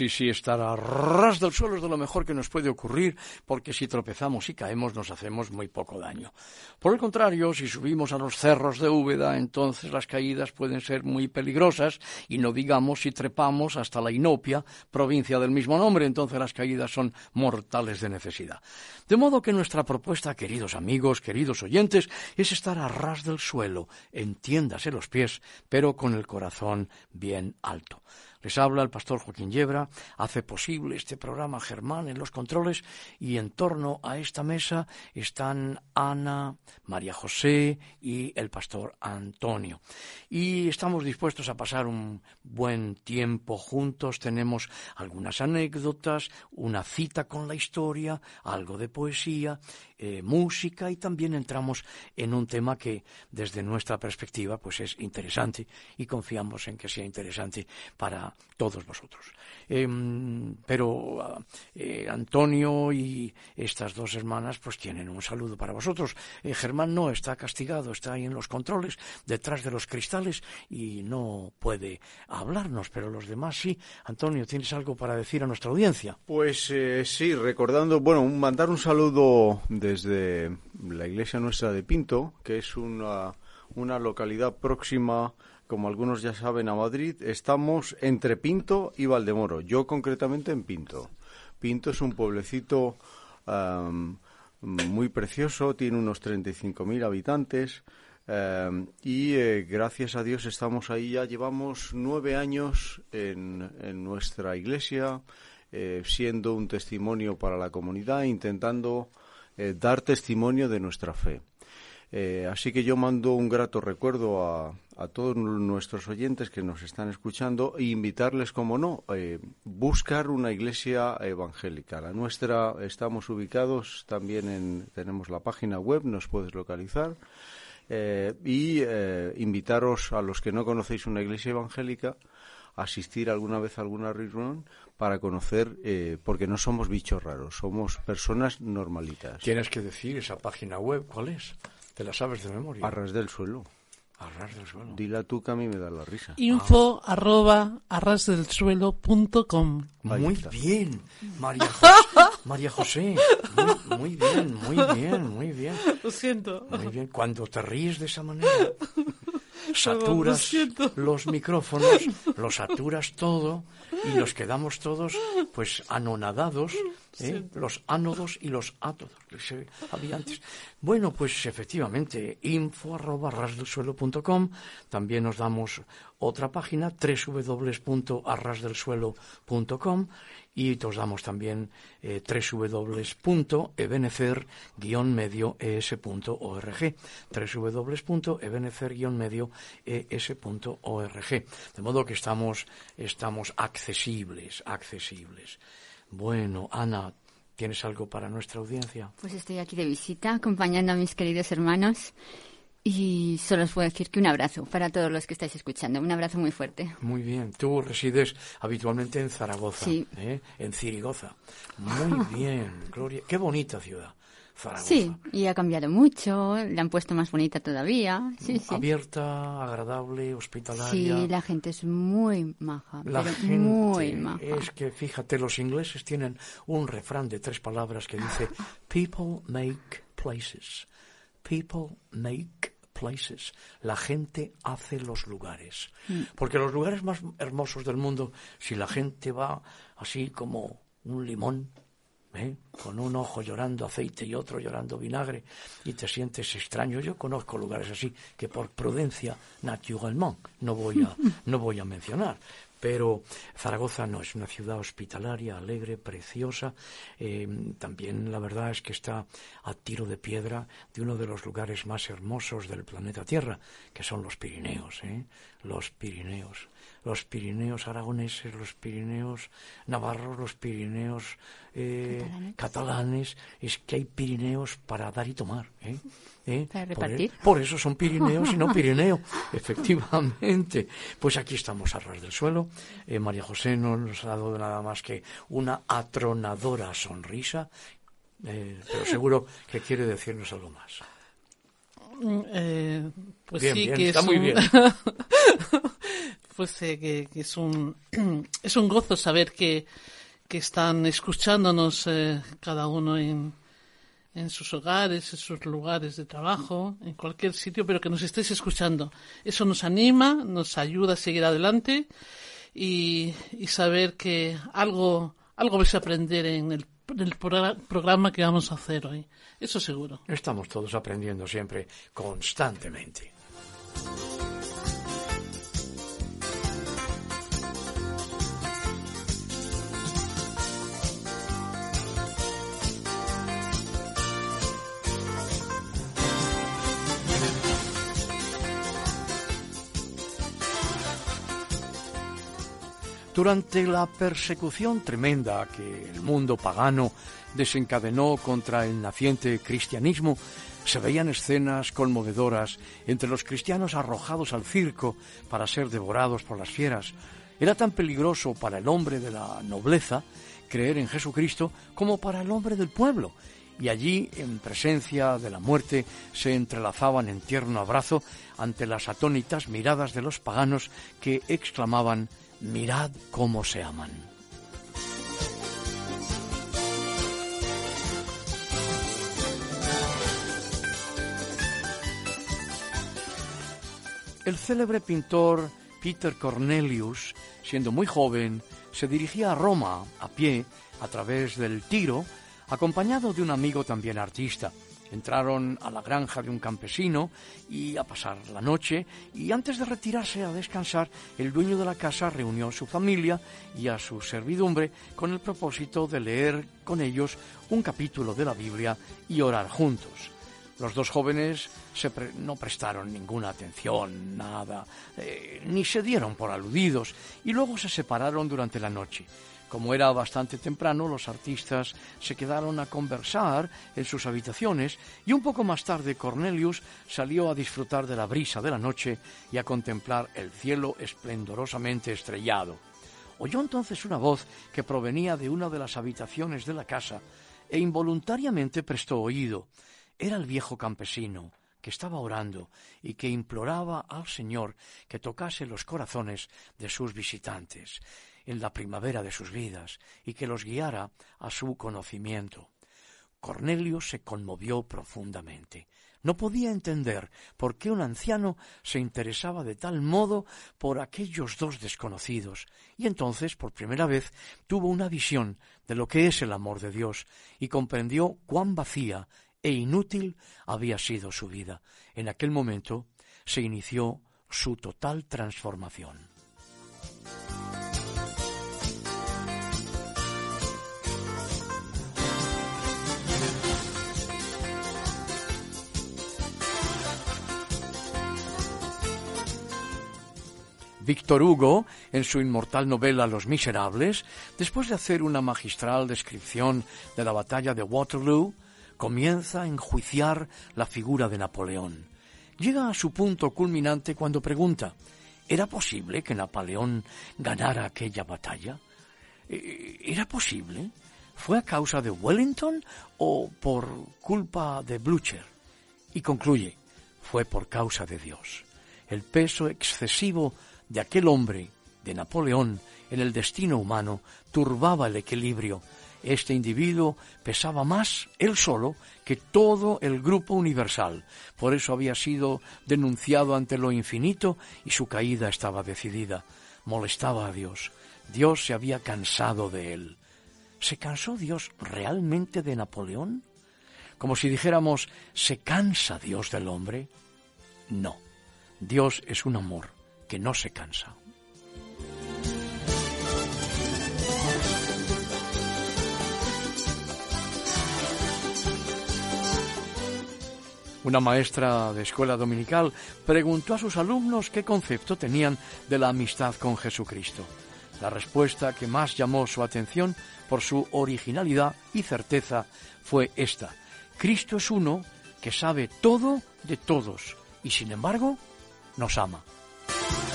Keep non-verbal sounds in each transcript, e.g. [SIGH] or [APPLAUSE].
Sí, sí, estar a ras del suelo es de lo mejor que nos puede ocurrir, porque si tropezamos y caemos nos hacemos muy poco daño. Por el contrario, si subimos a los cerros de Úbeda, entonces las caídas pueden ser muy peligrosas, y no digamos si trepamos hasta la Inopia, provincia del mismo nombre, entonces las caídas son mortales de necesidad. De modo que nuestra propuesta, queridos amigos, queridos oyentes, es estar a ras del suelo, entiéndase los pies, pero con el corazón bien alto. Les habla el pastor Joaquín Yebra, hace posible este programa Germán en los controles y en torno a esta mesa están Ana, María José y el pastor Antonio. Y estamos dispuestos a pasar un buen tiempo juntos, tenemos algunas anécdotas, una cita con la historia, algo de poesía eh, música y también entramos en un tema que desde nuestra perspectiva pues es interesante y confiamos en que sea interesante para todos vosotros. Em, pero ah, eh, Antonio y estas dos hermanas pues tienen un saludo para vosotros. Eh, Germán no está castigado, está ahí en los controles, detrás de los cristales y no puede hablarnos, pero los demás sí. Antonio, ¿tienes algo para decir a nuestra audiencia? Pues sí, recordando, bueno, mandar un saludo de desde la iglesia nuestra de Pinto, que es una, una localidad próxima, como algunos ya saben, a Madrid. Estamos entre Pinto y Valdemoro, yo concretamente en Pinto. Pinto es un pueblecito muy precioso, tiene unos 35.000 habitantes. y eh, gracias a Dios estamos ahí, ya llevamos nueve años en, en nuestra iglesia, eh, siendo un testimonio para la comunidad, intentando eh, dar testimonio de nuestra fe. Eh, así que yo mando un grato recuerdo a, todos nuestros oyentes que nos están escuchando e invitarles, como no, eh, buscar una iglesia evangélica. La nuestra estamos ubicados también en, tenemos la página web, nos puedes localizar. y invitaros a los que no conocéis una iglesia evangélica a asistir alguna vez a alguna reunión para conocer, eh, porque no somos bichos raros, somos personas normalitas. Tienes que decir esa página web, ¿cuál es? ¿Te la sabes de memoria? Arras del suelo. Arras del suelo. Dila tú que a mí me da la risa. Info arroba arrasdelsuelo.com. Muy bien, María José. María José. Muy, bien, muy bien, muy bien. Lo siento. Muy bien. Cuando te ríes de esa manera, saturas los micrófonos, los saturas todo y nos quedamos todos pues anonadados, ¿eh? los ánodos y los átodos que había antes. Bueno, pues efectivamente, info arroba rasdelsuelo.com, también nos damos otra página, www.arrasdelsuelo.com y os damos también eh, www.ebenecer-medioes.org www.ebenecer-medioes.org de modo que estamos, estamos accesibles, accesibles. Bueno, Ana, ¿tienes algo para nuestra audiencia? Pues estoy aquí de visita acompañando a mis queridos hermanos y solo os puedo decir que un abrazo para todos los que estáis escuchando, un abrazo muy fuerte. Muy bien, tú resides habitualmente en Zaragoza, ¿eh? en Zirigoza. Muy [LAUGHS] bien, Gloria, qué bonita ciudad. Zaragoza. Sí, y ha cambiado mucho, le han puesto más bonita todavía. Sí, Abierta, agradable, hospitalaria. Sí, la gente es muy maja. La gente muy maja. Es que fíjate, los ingleses tienen un refrán de tres palabras que dice: [LAUGHS] People make places. People make places. La gente hace los lugares. Porque los lugares más hermosos del mundo, si la gente va así como un limón, ¿eh? con un ojo llorando aceite y otro llorando vinagre, y te sientes extraño. Yo conozco lugares así que por prudencia, naturellement, no voy a, no voy a mencionar. Pero Zaragoza no es una ciudad hospitalaria, alegre, preciosa. Eh, también la verdad es que está a tiro de piedra de uno de los lugares más hermosos del planeta Tierra, que son los Pirineos. ¿eh? Los Pirineos los Pirineos aragoneses, los Pirineos navarros, los Pirineos eh, catalanes. Es que hay Pirineos para dar y tomar. ¿eh? ¿Eh? Para repartir. Por, eso son Pirineos y no [LAUGHS] Pirineo, efectivamente. Pues aquí estamos a ras del suelo. María José no nos ha dado nada más que una atronadora sonrisa, pero seguro que quiere decirnos algo más. Mm, pues bien, sí, bien, que está es muy un... bien. [LAUGHS] pues eh, que, que es un [CLEARS THROAT] es un gozo saber que, que están escuchándonos eh, cada uno en, en sus hogares, en sus lugares de trabajo, en cualquier sitio, pero que nos estéis escuchando. Eso nos anima, nos ayuda a seguir adelante y, y saber que algo, algo vais a aprender en el, en el progra- programa que vamos a hacer hoy. Eso seguro. Estamos todos aprendiendo siempre, constantemente. Durante la persecución tremenda que el mundo pagano desencadenó contra el naciente cristianismo, se veían escenas conmovedoras entre los cristianos arrojados al circo para ser devorados por las fieras. Era tan peligroso para el hombre de la nobleza creer en Jesucristo como para el hombre del pueblo, y allí, en presencia de la muerte, se entrelazaban en tierno abrazo ante las atónitas miradas de los paganos que exclamaban Mirad cómo se aman. El célebre pintor Peter Cornelius, siendo muy joven, se dirigía a Roma a pie a través del Tiro, acompañado de un amigo también artista. Entraron a la granja de un campesino y a pasar la noche y antes de retirarse a descansar, el dueño de la casa reunió a su familia y a su servidumbre con el propósito de leer con ellos un capítulo de la Biblia y orar juntos. Los dos jóvenes no prestaron ninguna atención, nada, eh, ni se dieron por aludidos, y luego se separaron durante la noche. Como era bastante temprano, los artistas se quedaron a conversar en sus habitaciones y un poco más tarde Cornelius salió a disfrutar de la brisa de la noche y a contemplar el cielo esplendorosamente estrellado. Oyó entonces una voz que provenía de una de las habitaciones de la casa e involuntariamente prestó oído. Era el viejo campesino que estaba orando y que imploraba al Señor que tocase los corazones de sus visitantes en la primavera de sus vidas y que los guiara a su conocimiento. Cornelio se conmovió profundamente. No podía entender por qué un anciano se interesaba de tal modo por aquellos dos desconocidos, y entonces, por primera vez, tuvo una visión de lo que es el amor de Dios, y comprendió cuán vacía e inútil había sido su vida. En aquel momento se inició su total transformación. Víctor Hugo, en su inmortal novela Los Miserables, después de hacer una magistral descripción de la batalla de Waterloo, comienza a enjuiciar la figura de Napoleón. Llega a su punto culminante cuando pregunta, ¿era posible que Napoleón ganara aquella batalla? Eh, ¿Era posible? ¿Fue a causa de Wellington o por culpa de Blücher? Y concluye, fue por causa de Dios. El peso excesivo de aquel hombre, de Napoleón, en el destino humano, turbaba el equilibrio Este individuo pesaba más él solo que todo el grupo universal. Por eso había sido denunciado ante lo infinito y su caída estaba decidida. Molestaba a Dios. Dios se había cansado de él. ¿Se cansó Dios realmente de Napoleón? Como si dijéramos, ¿se cansa Dios del hombre? No. Dios es un amor que no se cansa. Una maestra de escuela dominical preguntó a sus alumnos qué concepto tenían de la amistad con Jesucristo. La respuesta que más llamó su atención por su originalidad y certeza fue esta. Cristo es uno que sabe todo de todos y sin embargo nos ama. Bye.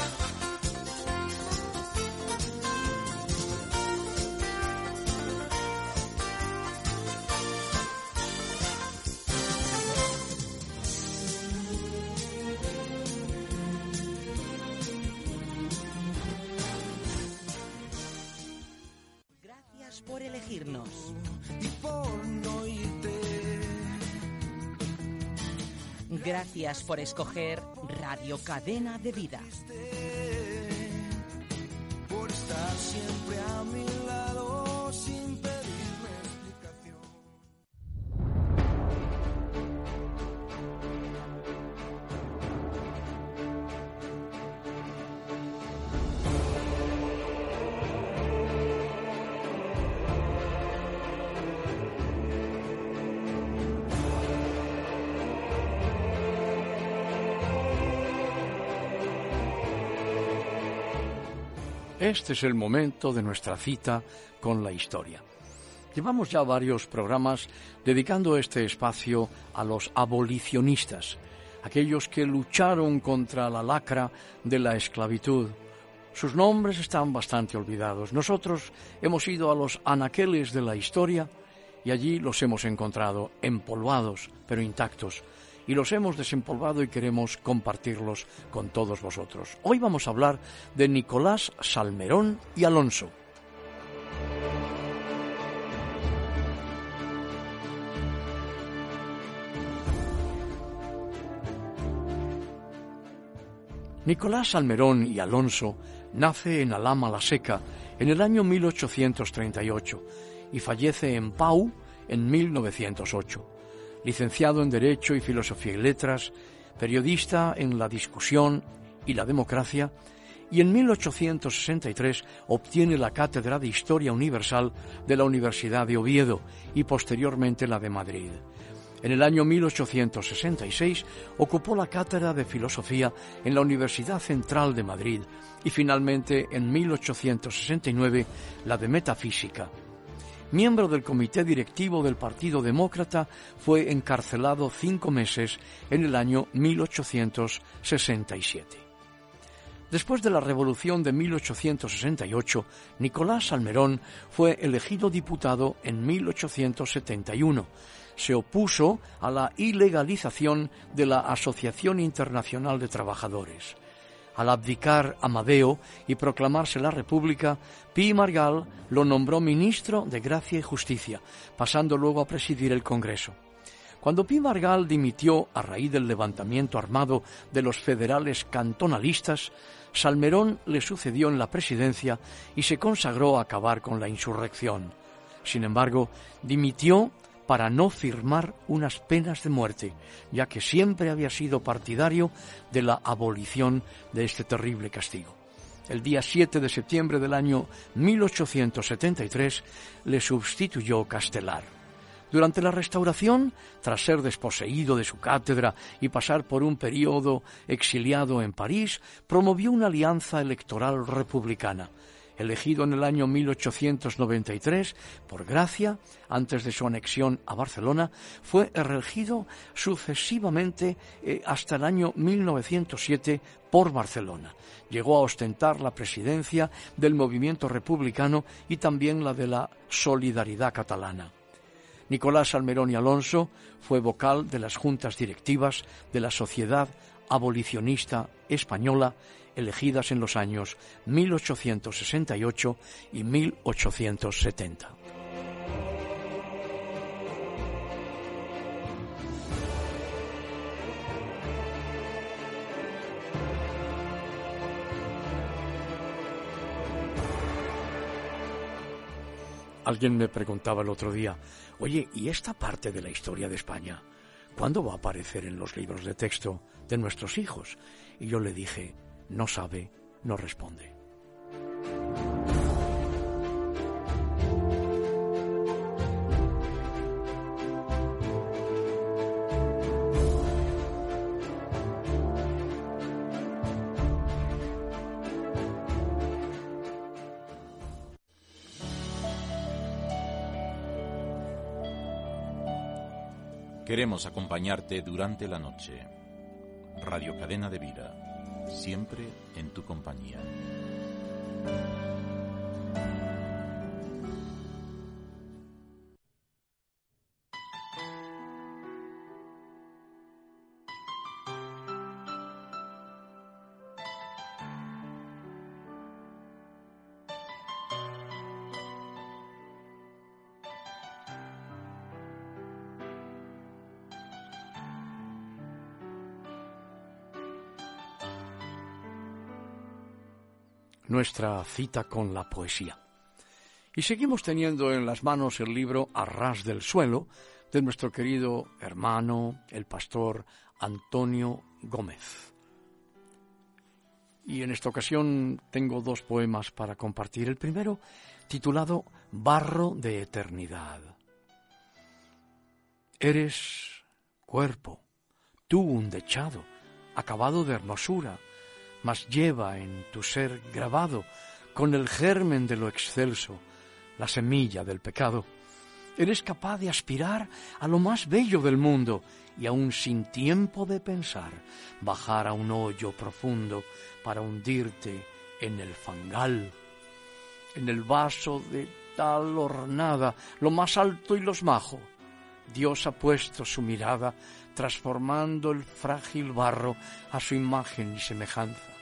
Gracias por escoger Radio Cadena de Vida. Este es el momento de nuestra cita con la historia. Llevamos ya varios programas dedicando este espacio a los abolicionistas, aquellos que lucharon contra la lacra de la esclavitud. Sus nombres están bastante olvidados. Nosotros hemos ido a los anaqueles de la historia y allí los hemos encontrado empolvados pero intactos y los hemos desempolvado y queremos compartirlos con todos vosotros. Hoy vamos a hablar de Nicolás Salmerón y Alonso. Nicolás Salmerón y Alonso nace en Alama la Seca en el año 1838 y fallece en Pau en 1908 licenciado en Derecho y Filosofía y Letras, periodista en la discusión y la democracia, y en 1863 obtiene la cátedra de Historia Universal de la Universidad de Oviedo y posteriormente la de Madrid. En el año 1866 ocupó la cátedra de Filosofía en la Universidad Central de Madrid y finalmente en 1869 la de Metafísica miembro del comité directivo del Partido Demócrata, fue encarcelado cinco meses en el año 1867. Después de la Revolución de 1868, Nicolás Salmerón fue elegido diputado en 1871. Se opuso a la ilegalización de la Asociación Internacional de Trabajadores. Al abdicar Amadeo y proclamarse la República, Pi Margal lo nombró ministro de Gracia y Justicia, pasando luego a presidir el Congreso. Cuando Pi Margal dimitió a raíz del levantamiento armado de los federales cantonalistas, Salmerón le sucedió en la presidencia y se consagró a acabar con la insurrección. Sin embargo, dimitió para no firmar unas penas de muerte, ya que siempre había sido partidario de la abolición de este terrible castigo. El día 7 de septiembre del año 1873 le sustituyó Castelar. Durante la restauración, tras ser desposeído de su cátedra y pasar por un periodo exiliado en París, promovió una alianza electoral republicana elegido en el año 1893 por Gracia, antes de su anexión a Barcelona, fue elegido sucesivamente eh, hasta el año 1907 por Barcelona. Llegó a ostentar la presidencia del movimiento republicano y también la de la Solidaridad catalana. Nicolás Almerón y Alonso fue vocal de las juntas directivas de la Sociedad Abolicionista Española elegidas en los años 1868 y 1870. Alguien me preguntaba el otro día, oye, ¿y esta parte de la historia de España? ¿Cuándo va a aparecer en los libros de texto de nuestros hijos? Y yo le dije, no sabe, no responde. Queremos acompañarte durante la noche. Radio Cadena de Vida, siempre en tu compañía. Nuestra cita con la poesía. Y seguimos teniendo en las manos el libro Arras del suelo de nuestro querido hermano, el pastor Antonio Gómez. Y en esta ocasión tengo dos poemas para compartir. El primero, titulado Barro de Eternidad. Eres cuerpo, tú un dechado, acabado de hermosura, mas lleva en tu ser grabado con el germen de lo excelso, la semilla del pecado. Eres capaz de aspirar a lo más bello del mundo y aún sin tiempo de pensar, bajar a un hoyo profundo para hundirte en el fangal, en el vaso de tal hornada, lo más alto y los majo. Dios ha puesto su mirada transformando el frágil barro a su imagen y semejanza.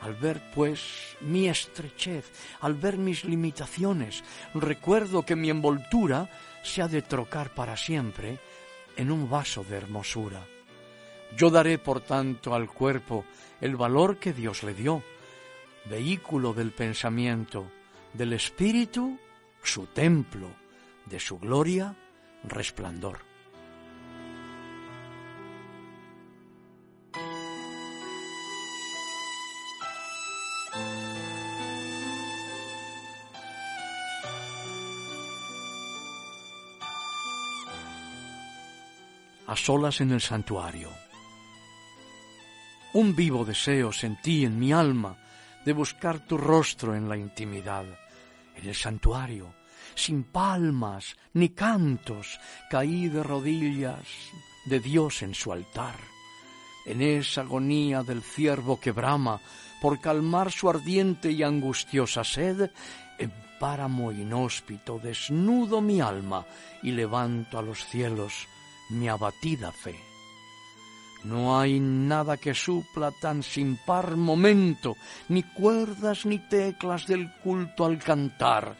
Al ver, pues, mi estrechez, al ver mis limitaciones, recuerdo que mi envoltura se ha de trocar para siempre en un vaso de hermosura. Yo daré, por tanto, al cuerpo el valor que Dios le dio, vehículo del pensamiento, del espíritu, su templo, de su gloria, resplandor. Solas en el santuario. Un vivo deseo sentí en mi alma de buscar tu rostro en la intimidad, en el santuario, sin palmas ni cantos, caí de rodillas de Dios en su altar. En esa agonía del ciervo que brama por calmar su ardiente y angustiosa sed, en páramo inhóspito desnudo mi alma y levanto a los cielos mi abatida fe. No hay nada que supla tan sin par momento, ni cuerdas ni teclas del culto al cantar,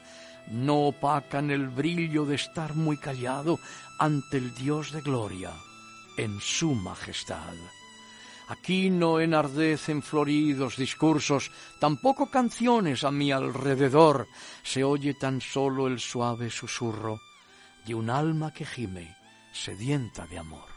no opacan el brillo de estar muy callado ante el Dios de gloria, en su majestad. Aquí no enardecen floridos discursos, tampoco canciones a mi alrededor, se oye tan solo el suave susurro de un alma que gime sedienta de amor.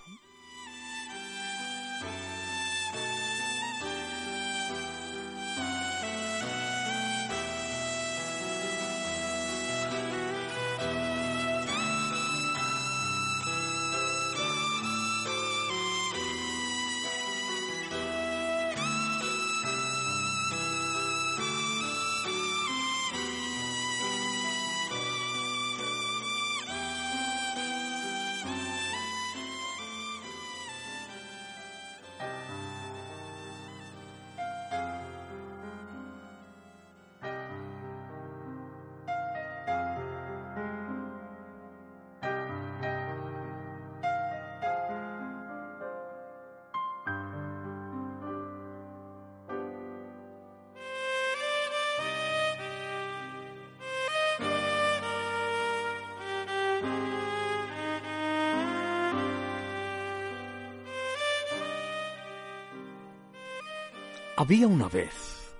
Había una vez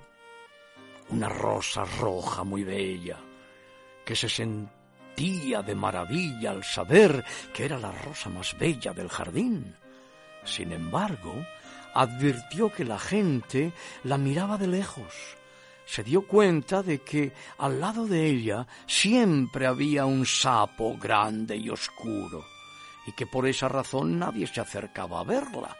una rosa roja muy bella que se derretía de maravilla al saber que era la rosa más bella del jardín. Sin embargo, advirtió que la gente la miraba de lejos. Se dio cuenta de que al lado de ella siempre había un sapo grande y oscuro, y que por esa razón nadie se acercaba a verla.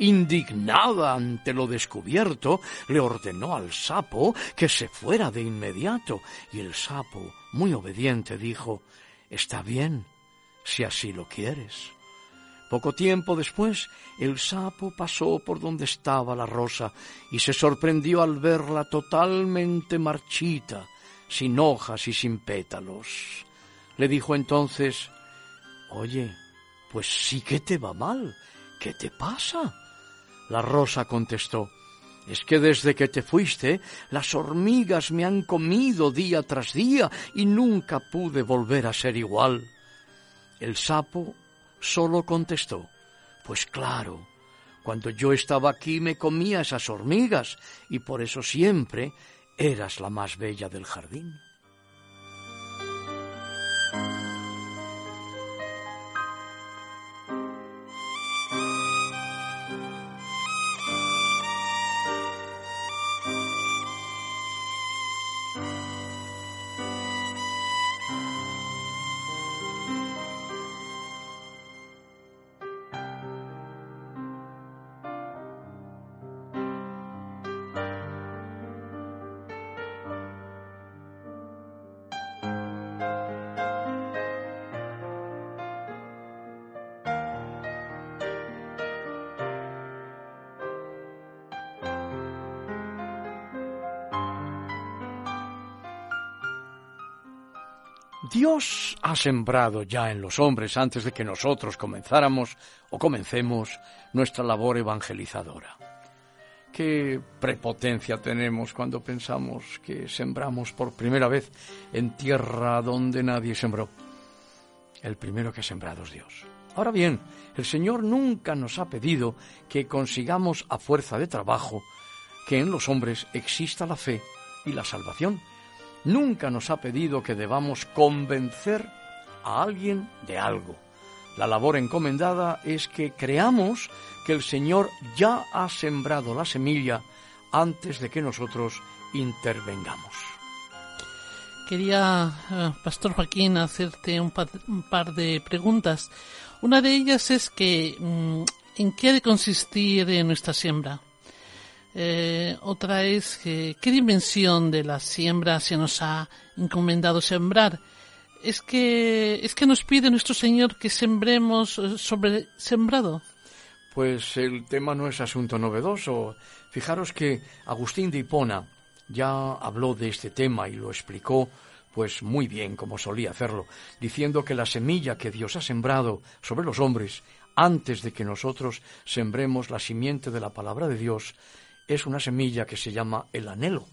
Indignada ante lo descubierto, le ordenó al sapo que se fuera de inmediato, y el sapo, muy obediente, dijo Está bien, si así lo quieres. Poco tiempo después, el sapo pasó por donde estaba la rosa y se sorprendió al verla totalmente marchita, sin hojas y sin pétalos. Le dijo entonces Oye, pues sí que te va mal. ¿Qué te pasa? La rosa contestó, es que desde que te fuiste, las hormigas me han comido día tras día y nunca pude volver a ser igual. El sapo solo contestó, pues claro, cuando yo estaba aquí me comía esas hormigas y por eso siempre eras la más bella del jardín. Ha sembrado ya en los hombres antes de que nosotros comenzáramos o comencemos nuestra labor evangelizadora. Qué prepotencia tenemos cuando pensamos que sembramos por primera vez en tierra donde nadie sembró. El primero que ha sembrado es Dios. Ahora bien, el Señor nunca nos ha pedido que consigamos a fuerza de trabajo que en los hombres exista la fe y la salvación nunca nos ha pedido que debamos convencer a alguien de algo. La labor encomendada es que creamos que el Señor ya ha sembrado la semilla antes de que nosotros intervengamos. Quería, eh, Pastor Joaquín, hacerte un par, de preguntas. Una de ellas es que, mm, ¿en qué ha de consistir nuestra siembra? Eh, otra es qué dimensión de la siembra se nos ha encomendado sembrar. Es que, es que nos pide nuestro Señor que sembremos eh, sobre sembrado. Pues el tema no es asunto novedoso. Fijaros que Agustín de Hipona ya habló de este tema y lo explicó pues muy bien como solía hacerlo, diciendo que la semilla que Dios ha sembrado sobre los hombres antes de que nosotros sembremos la simiente de la palabra de Dios es una semilla que se llama el anhelo.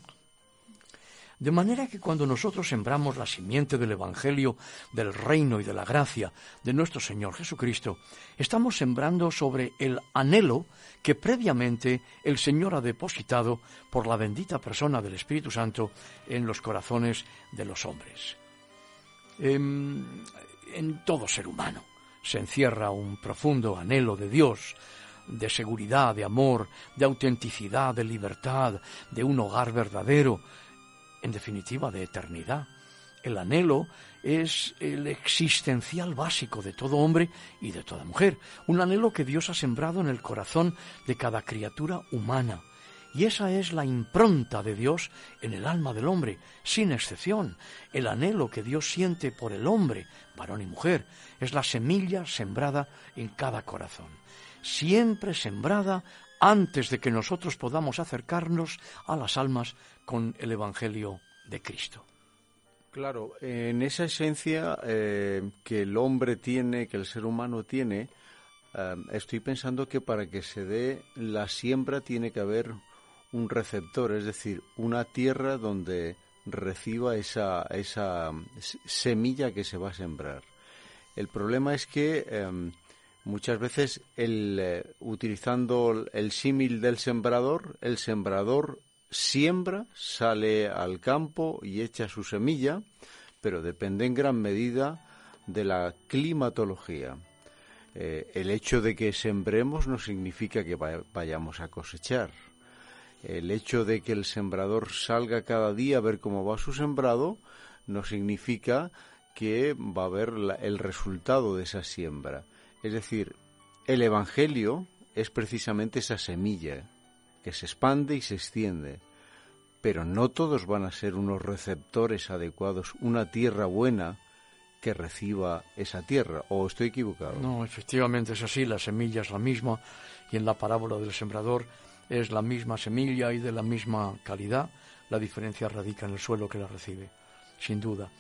De manera que cuando nosotros sembramos la simiente del Evangelio, del reino y de la gracia de nuestro Señor Jesucristo, estamos sembrando sobre el anhelo que previamente el Señor ha depositado por la bendita persona del Espíritu Santo en los corazones de los hombres. En, en todo ser humano se encierra un profundo anhelo de Dios, de seguridad, de amor, de autenticidad, de libertad, de un hogar verdadero, en definitiva de eternidad. El anhelo es el existencial básico de todo hombre y de toda mujer, un anhelo que Dios ha sembrado en el corazón de cada criatura humana. Y esa es la impronta de Dios en el alma del hombre, sin excepción. El anhelo que Dios siente por el hombre, varón y mujer, es la semilla sembrada en cada corazón siempre sembrada antes de que nosotros podamos acercarnos a las almas con el Evangelio de Cristo. Claro, en esa esencia eh, que el hombre tiene, que el ser humano tiene, eh, estoy pensando que para que se dé la siembra tiene que haber un receptor, es decir, una tierra donde reciba esa, esa semilla que se va a sembrar. El problema es que em, Muchas veces, el, eh, utilizando el símil del sembrador, el sembrador siembra, sale al campo y echa su semilla, pero depende en gran medida de la climatología. Eh, el hecho de que sembremos no significa que vayamos a cosechar. El hecho de que el sembrador salga cada día a ver cómo va su sembrado no significa que va a ver el resultado de esa siembra. Es decir, el Evangelio es precisamente esa semilla que se expande y se extiende. Pero no todos van a ser unos receptores adecuados, una tierra buena que reciba esa tierra. ¿O estoy equivocado? No, efectivamente es así, la semilla es la misma y en la parábola del sembrador es la misma semilla y de la misma calidad. La diferencia radica en el suelo que la recibe, sin duda.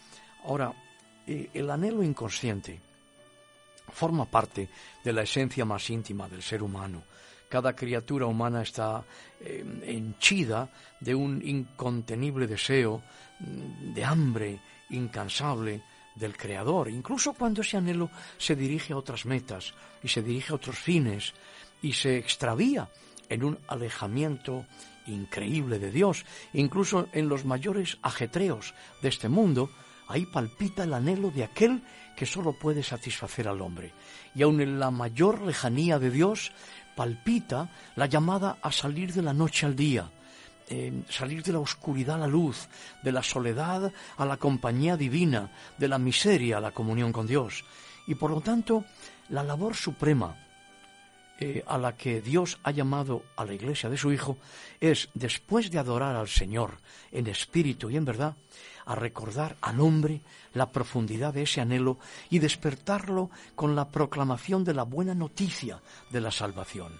Ahora, eh, el anhelo inconsciente forma parte de la esencia más íntima del ser humano. Cada criatura humana está eh, henchida de un incontenible deseo, mm, de hambre incansable del Creador, incluso cuando ese anhelo se dirige a otras metas y se dirige a otros fines y se extravía en un alejamiento increíble de Dios, incluso en los mayores ajetreos de este mundo, ahí palpita el anhelo de aquel que sólo puede satisfacer al hombre. Y aun en la mayor lejanía de Dios palpita la llamada a salir de la noche al día, eh, salir de la oscuridad a la luz, de la soledad a la compañía divina, de la miseria a la comunión con Dios. Y por lo tanto, la labor suprema eh, a la que Dios ha llamado a la iglesia de su Hijo es, después de adorar al Señor en espíritu y en verdad, a recordar al hombre la profundidad de ese anhelo y despertarlo con la proclamación de la buena noticia de la salvación.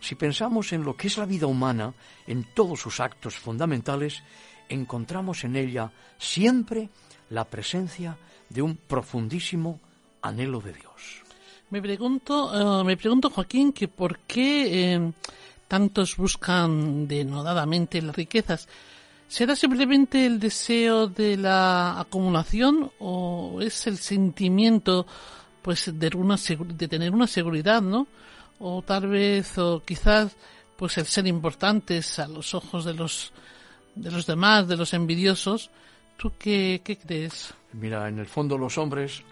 Si pensamos en lo que es la vida humana, en todos sus actos fundamentales, encontramos en ella siempre la presencia de un profundísimo anhelo de Dios. Me pregunto, eh, me pregunto Joaquín, que por qué eh, tantos buscan denodadamente las riquezas. ¿Será simplemente el deseo de la acumulación o es el sentimiento pues de una de tener una seguridad, ¿no? O tal vez o quizás pues el ser importantes a los ojos de los de los demás, de los envidiosos. ¿Tú qué, qué crees? Mira, en el fondo los hombres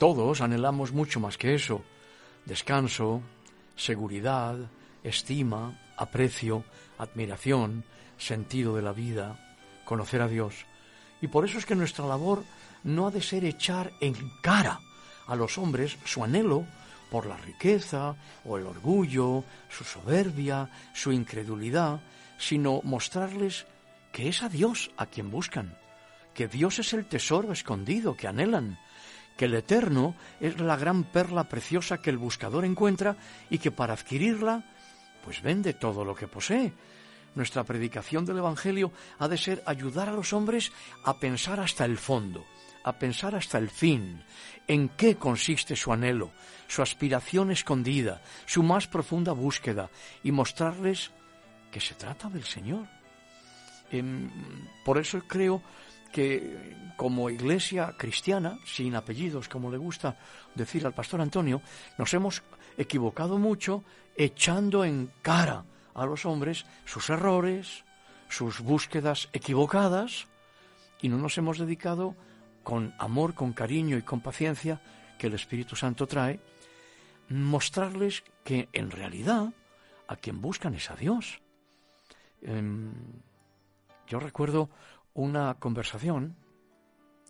todos anhelamos mucho más que eso. Descanso, seguridad, estima, aprecio, admiración, sentido de la vida, conocer a Dios. Y por eso es que nuestra labor no ha de ser echar en cara a los hombres su anhelo por la riqueza o el orgullo, su soberbia, su incredulidad, sino mostrarles que es a Dios a quien buscan, que Dios es el tesoro escondido que anhelan, que el eterno es la gran perla preciosa que el buscador encuentra y que para adquirirla, pues vende todo lo que posee, nuestra predicación del Evangelio ha de ser ayudar a los hombres a pensar hasta el fondo, a pensar hasta el fin, en qué consiste su anhelo, su aspiración escondida, su más profunda búsqueda, y mostrarles que se trata del Señor. Em, por eso creo que como iglesia cristiana, sin apellidos, como le gusta decir al pastor Antonio, nos hemos equivocado mucho echando en cara a los hombres sus errores, sus búsquedas equivocadas, y no nos hemos dedicado con amor, con cariño y con paciencia que el Espíritu Santo trae, mostrarles que en realidad a quien buscan es a Dios. Em, yo recuerdo una conversación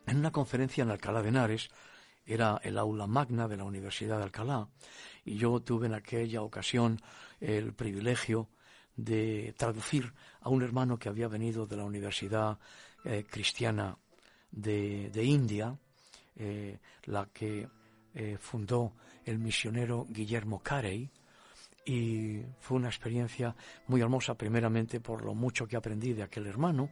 en una conferencia en Alcalá de Henares, era el aula magna de la Universidad de Alcalá, y yo tuve en aquella ocasión el privilegio de traducir a un hermano que había venido de la Universidad eh, Cristiana de, India, eh, la que eh, fundó el misionero Guillermo Carey, y fue una experiencia muy hermosa, primeramente por lo mucho que aprendí de aquel hermano,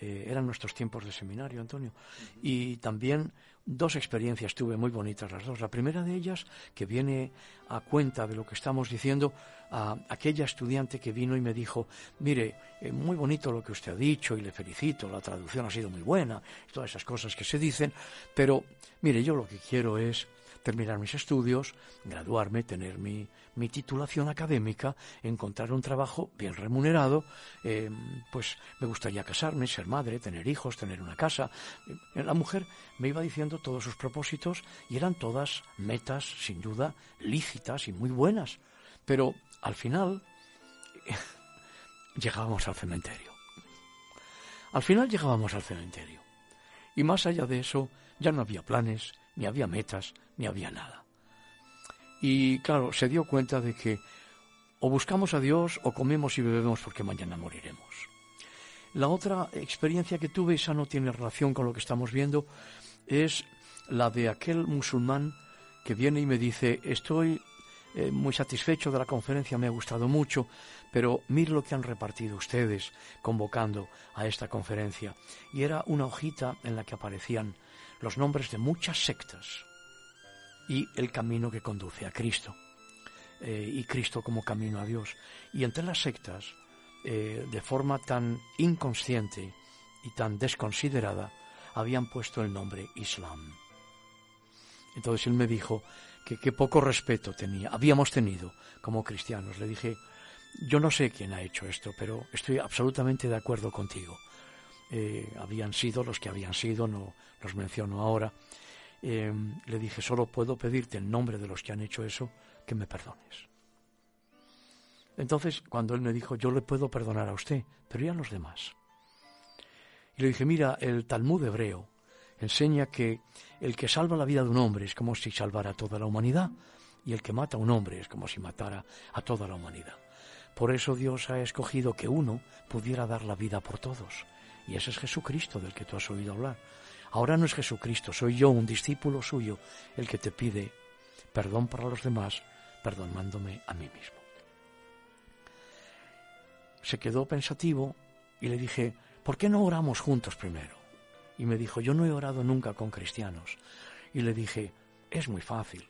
eran nuestros tiempos de seminario, Antonio, y también dos experiencias tuve muy bonitas las dos. La primera de ellas, que viene a cuenta de lo que estamos diciendo, a aquella estudiante que vino y me dijo, mire, eh, muy bonito lo que usted ha dicho y le felicito, la traducción ha sido muy buena, todas esas cosas que se dicen, pero mire, yo lo que quiero es terminar mis estudios, graduarme, tener mi, mi titulación académica, encontrar un trabajo bien remunerado, eh, pues me gustaría casarme, ser madre, tener hijos, tener una casa. Eh, la mujer me iba diciendo todos sus propósitos y eran todas metas, sin duda, lícitas y muy buenas. Pero al final [LAUGHS] llegábamos al cementerio. Al final llegábamos al cementerio. Y más allá de eso, ya no había planes, ni había metas, ni había nada. Y claro, se dio cuenta de que o buscamos a Dios o comemos y bebemos porque mañana moriremos. La otra experiencia que tuve, esa no tiene relación con lo que estamos viendo, es la de aquel musulmán que viene y me dice, estoy eh, muy satisfecho de la conferencia, me ha gustado mucho, pero mire lo que han repartido ustedes convocando a esta conferencia. Y era una hojita en la que aparecían los nombres de muchas sectas y el camino que conduce a Cristo. Eh, y Cristo como camino a Dios. Y entre las sectas, eh, de forma tan inconsciente y tan desconsiderada, habían puesto el nombre Islam. Entonces él me dijo que qué poco respeto tenía, habíamos tenido como cristianos. Le dije, yo no sé quién ha hecho esto, pero estoy absolutamente de acuerdo contigo. Eh, habían sido los que habían sido, no los menciono ahora. Eh, le dije, solo puedo pedirte en nombre de los que han hecho eso que me perdones. Entonces, cuando él me dijo, yo le puedo perdonar a usted, pero ¿y a los demás? Y le dije, mira, el Talmud hebreo enseña que el que salva la vida de un hombre es como si salvara a toda la humanidad, y el que mata a un hombre es como si matara a toda la humanidad. Por eso Dios ha escogido que uno pudiera dar la vida por todos. Y ese es Jesucristo del que tú has oído hablar. Ahora no es Jesucristo, soy yo, un discípulo suyo, el que te pide perdón para los demás, perdonándome a mí mismo. Se quedó pensativo y le dije, ¿por qué no oramos juntos primero? Y me dijo, yo no he orado nunca con cristianos. Y le dije, es muy fácil.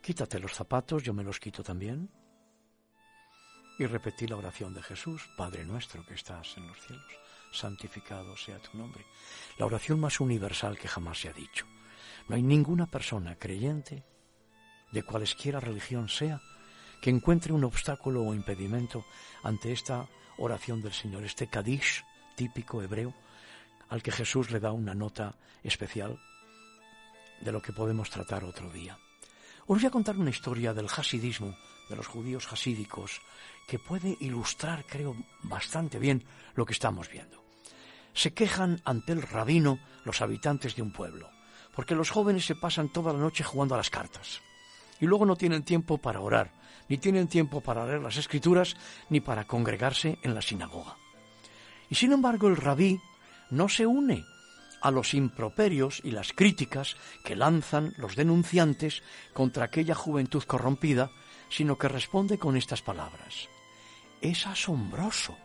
Quítate los zapatos, yo me los quito también y repetí la oración de Jesús, Padre nuestro que estás en los cielos, santificado sea tu nombre. La oración más universal que jamás se ha dicho. No hay ninguna persona creyente, de cualesquiera religión sea, que encuentre un obstáculo o impedimento ante esta oración del Señor, este Kadish típico hebreo, al que Jesús le da una nota especial de lo que podemos tratar otro día. Os voy a contar una historia del hasidismo, de los judíos hasídicos, que puede ilustrar, creo, bastante bien lo que estamos viendo. Se quejan ante el rabino los habitantes de un pueblo, porque los jóvenes se pasan toda la noche jugando a las cartas, y luego no tienen tiempo para orar, ni tienen tiempo para leer las escrituras, ni para congregarse en la sinagoga. Y sin embargo el rabí no se une a los improperios y las críticas que lanzan los denunciantes contra aquella juventud corrompida, sino que responde con estas palabras. Es asombroso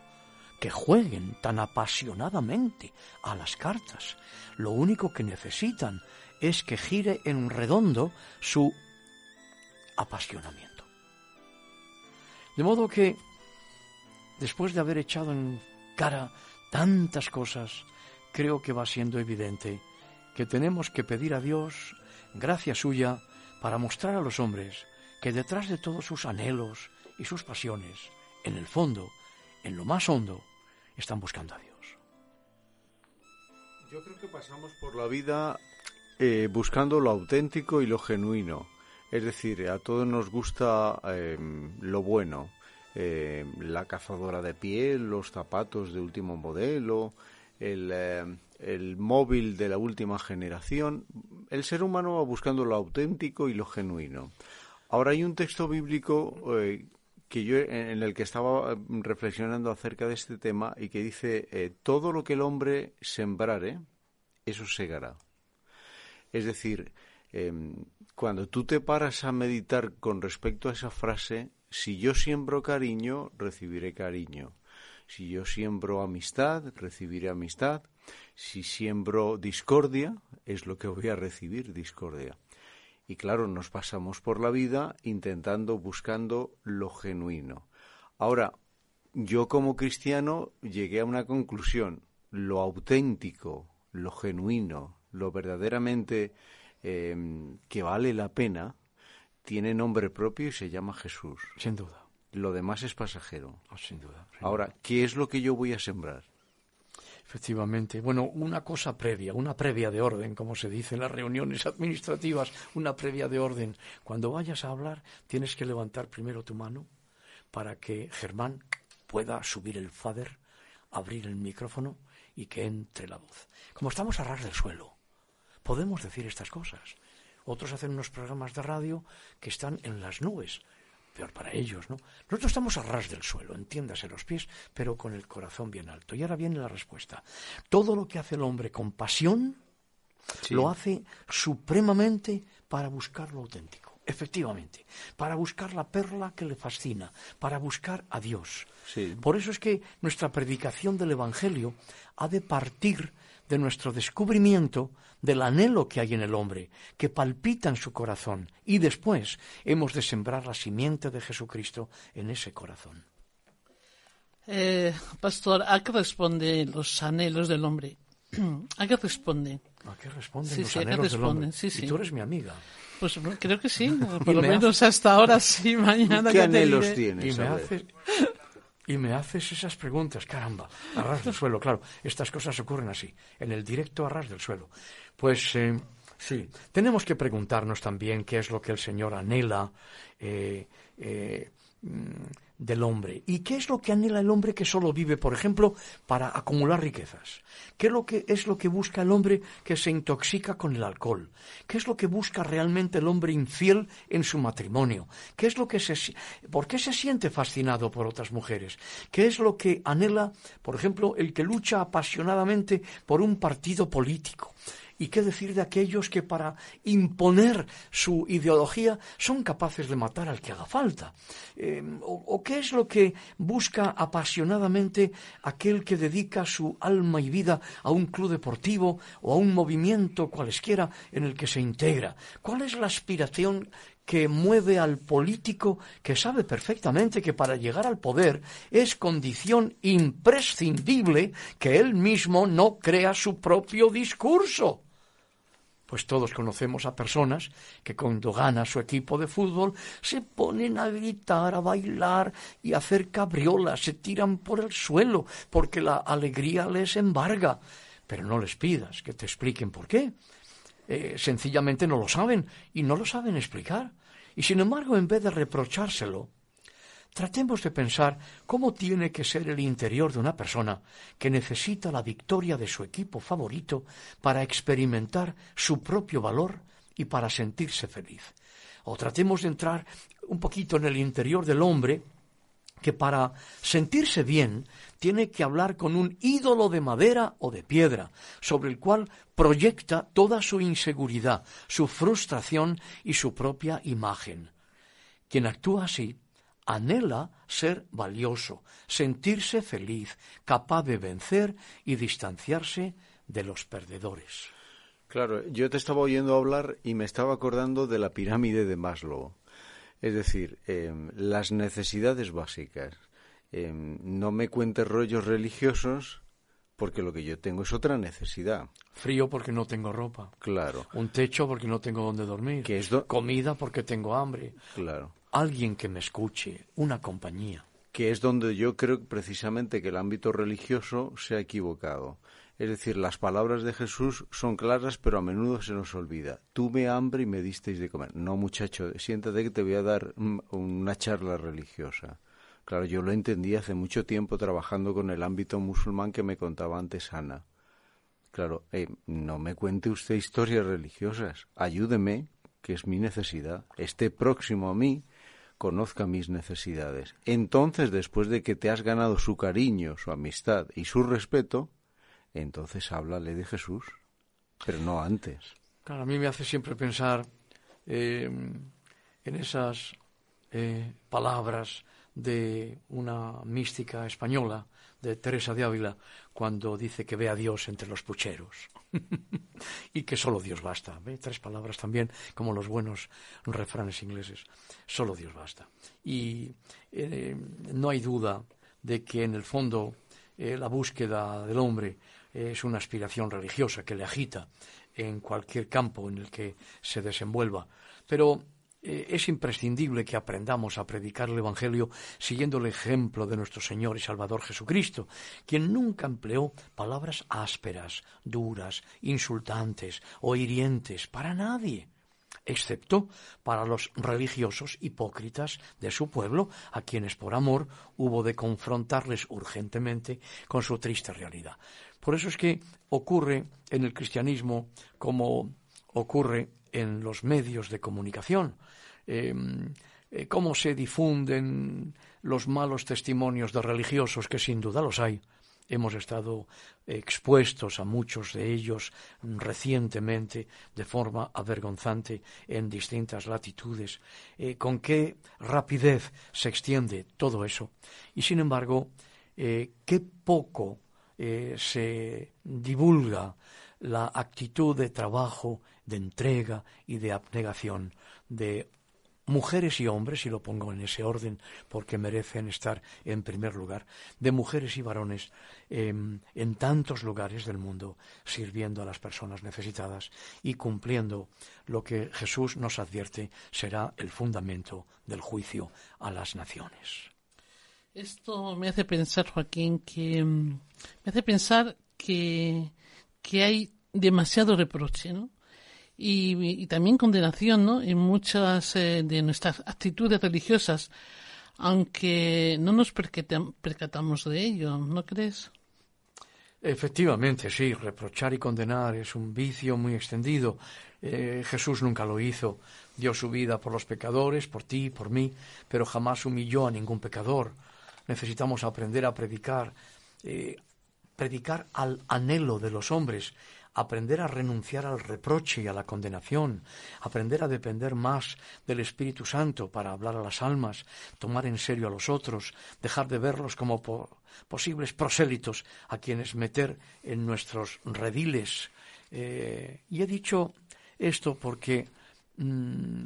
que jueguen tan apasionadamente a las cartas. Lo único que necesitan es que gire en redondo su apasionamiento. De modo que, después de haber echado en cara tantas cosas, creo que va siendo evidente que tenemos que pedir a Dios gracia suya para mostrar a los hombres que detrás de todos sus anhelos y sus pasiones, en el fondo, en lo más hondo, están buscando a Dios. Yo creo que pasamos por la vida eh, buscando lo auténtico y lo genuino. Es decir, a todos nos gusta em, lo bueno. Em, la cazadora de piel, los zapatos de último modelo, el, em, el móvil de la última generación. El ser humano va buscando lo auténtico y lo genuino. Ahora hay un texto bíblico eh, que yo en el que estaba reflexionando acerca de este tema y que dice eh, todo lo que el hombre sembrare eso segará es decir cuando tú te paras a meditar con respecto a esa frase si yo siembro cariño recibiré cariño si yo siembro amistad recibiré amistad si siembro discordia es lo que voy a recibir discordia y claro, nos pasamos por la vida intentando, buscando lo genuino. Ahora, yo como cristiano llegué a una conclusión. Lo auténtico, lo genuino, lo verdaderamente em, que vale la pena, tiene nombre propio y se llama Jesús. Sin duda. Lo demás es pasajero. Oh, sin duda. sin Ahora, ¿qué es lo que yo voy a sembrar? Efectivamente. Bueno, una cosa previa, una previa de orden, como se dice en las reuniones administrativas, una previa de orden. Cuando vayas a hablar, tienes que levantar primero tu mano para que Germán pueda subir el fader, abrir el micrófono y que entre la voz. Como estamos a ras del suelo, podemos decir estas cosas. Otros hacen unos programas de radio que están en las nubes. Peor para ellos, ¿no? Nosotros estamos a ras del suelo, entiéndase los pies, pero con el corazón bien alto. Y ahora viene la respuesta. Todo lo que hace el hombre con pasión, Sí. lo hace supremamente para buscar lo auténtico. Efectivamente, para buscar la perla que le fascina, para buscar a Dios. Sí. Por eso es que nuestra predicación del Evangelio ha de partir de nuestro descubrimiento del anhelo que hay en el hombre, que palpita en su corazón, y después hemos de sembrar la simiente de Jesucristo en ese corazón. Eh, pastor, ¿a qué responden los anhelos del hombre? [CLEARS THROAT] ¿A qué responde? ¿A qué responden Sí, los sí, ¿a qué anhelos del hombre? responden? Sí, sí. Y tú eres mi amiga. Pues creo que sí, [LAUGHS] por lo me menos hasta ahora sí, mañana ¿Qué ya te anhelos diré. tienes? Y me, y me haces esas preguntas, caramba, a ras del suelo, claro. Estas cosas ocurren así, en el directo a ras del suelo. Pues eh, sí, tenemos que preguntarnos también qué es lo que el Señor anhela eh, eh, mm, del hombre. ¿Y qué es lo que anhela el hombre que solo vive, por ejemplo, para acumular riquezas? ¿Qué es lo que, es lo que busca el hombre que se intoxica con el alcohol? ¿Qué es lo que busca realmente el hombre infiel en su matrimonio? ¿Qué es lo que se, ¿Por qué se siente fascinado por otras mujeres? ¿Qué es lo que anhela, por ejemplo, el que lucha apasionadamente por un partido político? ¿Y qué decir de aquellos que para imponer su ideología son capaces de matar al que haga falta? Eh, o, o qué es lo que busca apasionadamente aquel que dedica su alma y vida a un club deportivo o a un movimiento cualesquiera en el que se integra? ¿Cuál es la aspiración que mueve al político que sabe perfectamente que para llegar al poder es condición imprescindible que él mismo no crea su propio discurso. Pues todos conocemos a personas que cuando gana su equipo de fútbol se ponen a gritar, a bailar y a hacer cabriolas, se tiran por el suelo porque la alegría les embarga. Pero no les pidas que te expliquen por qué. Eh, sencillamente no lo saben y no lo saben explicar. Y sin embargo, en vez de reprochárselo, tratemos de pensar cómo tiene que ser el interior de una persona que necesita la victoria de su equipo favorito para experimentar su propio valor y para sentirse feliz. O tratemos de entrar un poquito en el interior del hombre que para sentirse bien tiene que hablar con un ídolo de madera o de piedra, sobre el cual proyecta toda su inseguridad, su frustración y su propia imagen. Quien actúa así anhela ser valioso, sentirse feliz, capaz de vencer y distanciarse de los perdedores. Claro, yo te estaba oyendo hablar y me estaba acordando de la pirámide de Maslow. Es decir, em, las necesidades básicas. Em, no me cuentes rollos religiosos porque lo que yo tengo es otra necesidad. Frío porque no tengo ropa. Claro, Un techo porque no tengo donde dormir. Es do- Comida porque tengo hambre. claro. Alguien que me escuche. Una compañía. que es donde yo creo precisamente que el ámbito religioso se ha equivocado. Es decir, las palabras de Jesús son claras, pero a menudo se nos olvida. Tuve hambre y me disteis de comer. No, muchacho, siéntate que te voy a dar mm, una charla religiosa. Claro, yo lo entendí hace mucho tiempo trabajando con el ámbito musulmán que me contaba antes Ana. Claro, eh, no me cuente usted historias religiosas. Ayúdeme, que es mi necesidad. Esté próximo a mí, conozca mis necesidades. Entonces, después de que te has ganado su cariño, su amistad y su respeto, entonces háblale de Jesús, pero no antes. Claro, a mí me hace siempre pensar eh, en esas eh, palabras de una mística española, de Teresa de Ávila, cuando dice que ve a Dios entre los pucheros [LAUGHS] y que solo Dios basta. ¿Ve? Tres palabras también, como los buenos refranes ingleses. Solo Dios basta. Y eh, no hay duda de que en el fondo eh, la búsqueda del hombre es una aspiración religiosa que le agita en cualquier campo en el que se desenvuelva. Pero eh, es imprescindible que aprendamos a predicar el Evangelio siguiendo el ejemplo de nuestro Señor y Salvador Jesucristo, quien nunca empleó palabras ásperas, duras, insultantes o hirientes para nadie excepto para los religiosos hipócritas de su pueblo, a quienes por amor hubo de confrontarles urgentemente con su triste realidad. Por eso es que ocurre en el cristianismo como ocurre en los medios de comunicación. Em, eh, cómo se difunden los malos testimonios de religiosos, que sin duda los hay. Hemos estado expuestos a muchos de ellos recientemente de forma avergonzante en distintas latitudes. Eh, con qué rapidez se extiende todo eso. Y sin embargo, eh, qué poco se divulga la actitud de trabajo, de entrega y de abnegación de mujeres y hombres, y lo pongo en ese orden porque merecen estar en primer lugar, de mujeres y varones em, en tantos lugares del mundo, sirviendo a las personas necesitadas y cumpliendo lo que Jesús nos advierte será el fundamento del juicio a las naciones. Esto me hace pensar, Joaquín, que em, me hace pensar que, que hay demasiado reproche, ¿no? Y, también condenación ¿no? en muchas eh, de nuestras actitudes religiosas, aunque no nos percatamos de ello, ¿no crees? Efectivamente, sí, reprochar y condenar es un vicio muy extendido. Eh, Jesús nunca lo hizo. Dio su vida por los pecadores, por ti, por mí, pero jamás humilló a ningún pecador. Necesitamos aprender a predicar, eh, predicar al anhelo de los hombres aprender a renunciar al reproche y a la condenación, aprender a depender más del Espíritu Santo para hablar a las almas, tomar en serio a los otros, dejar de verlos como posibles prosélitos a quienes meter en nuestros rediles. Eh, y he dicho esto porque mm,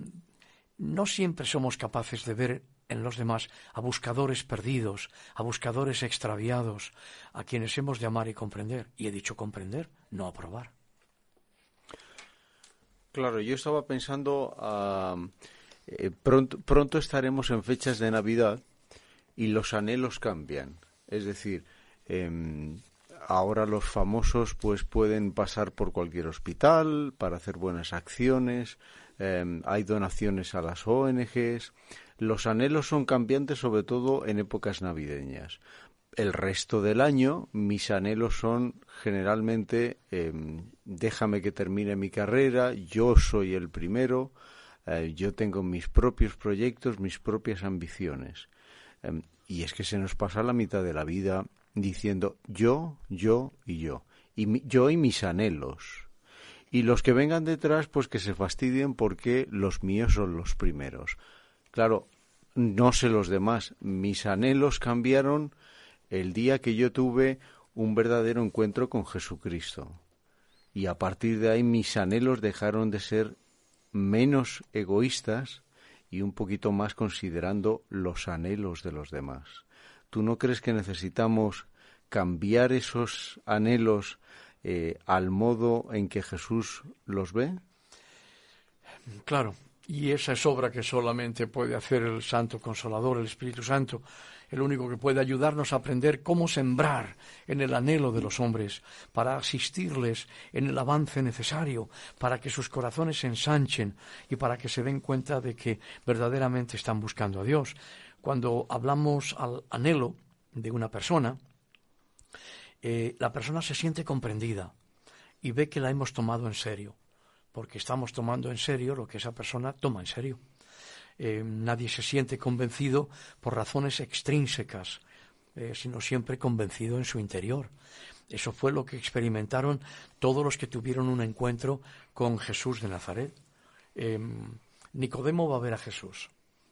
no siempre somos capaces de ver en los demás a buscadores perdidos, a buscadores extraviados, a quienes hemos de amar y comprender. Y he dicho comprender, no aprobar. Claro, yo estaba pensando, eh, pronto, pronto estaremos en fechas de Navidad y los anhelos cambian. Es decir, em, ahora los famosos pues pueden pasar por cualquier hospital para hacer buenas acciones, em, hay donaciones a las ONGs, los anhelos son cambiantes sobre todo en épocas navideñas. El resto del año mis anhelos son generalmente em, déjame que termine mi carrera, yo soy el primero, eh, yo tengo mis propios proyectos, mis propias ambiciones. Em, y es que se nos pasa la mitad de la vida diciendo yo, yo y yo. Y yo y mis anhelos. Y los que vengan detrás, pues que se fastidien porque los míos son los primeros. Claro, no sé los demás. Mis anhelos cambiaron el día que yo tuve un verdadero encuentro con Jesucristo. Y a partir de ahí mis anhelos dejaron de ser menos egoístas y un poquito más considerando los anhelos de los demás. ¿Tú no crees que necesitamos cambiar esos anhelos eh, al modo en que Jesús los ve? Claro, y esa es obra que solamente puede hacer el Santo Consolador, el Espíritu Santo, el único que puede ayudarnos a aprender cómo sembrar en el anhelo de los hombres, para asistirles en el avance necesario, para que sus corazones se ensanchen y para que se den cuenta de que verdaderamente están buscando a Dios. Cuando hablamos al anhelo de una persona, eh, la persona se siente comprendida y ve que la hemos tomado en serio porque estamos tomando en serio lo que esa persona toma en serio. Eh, nadie se siente convencido por razones extrínsecas, eh, sino siempre convencido en su interior. Eso fue lo que experimentaron todos los que tuvieron un encuentro con Jesús de Nazaret. Eh, Nicodemo va a ver a Jesús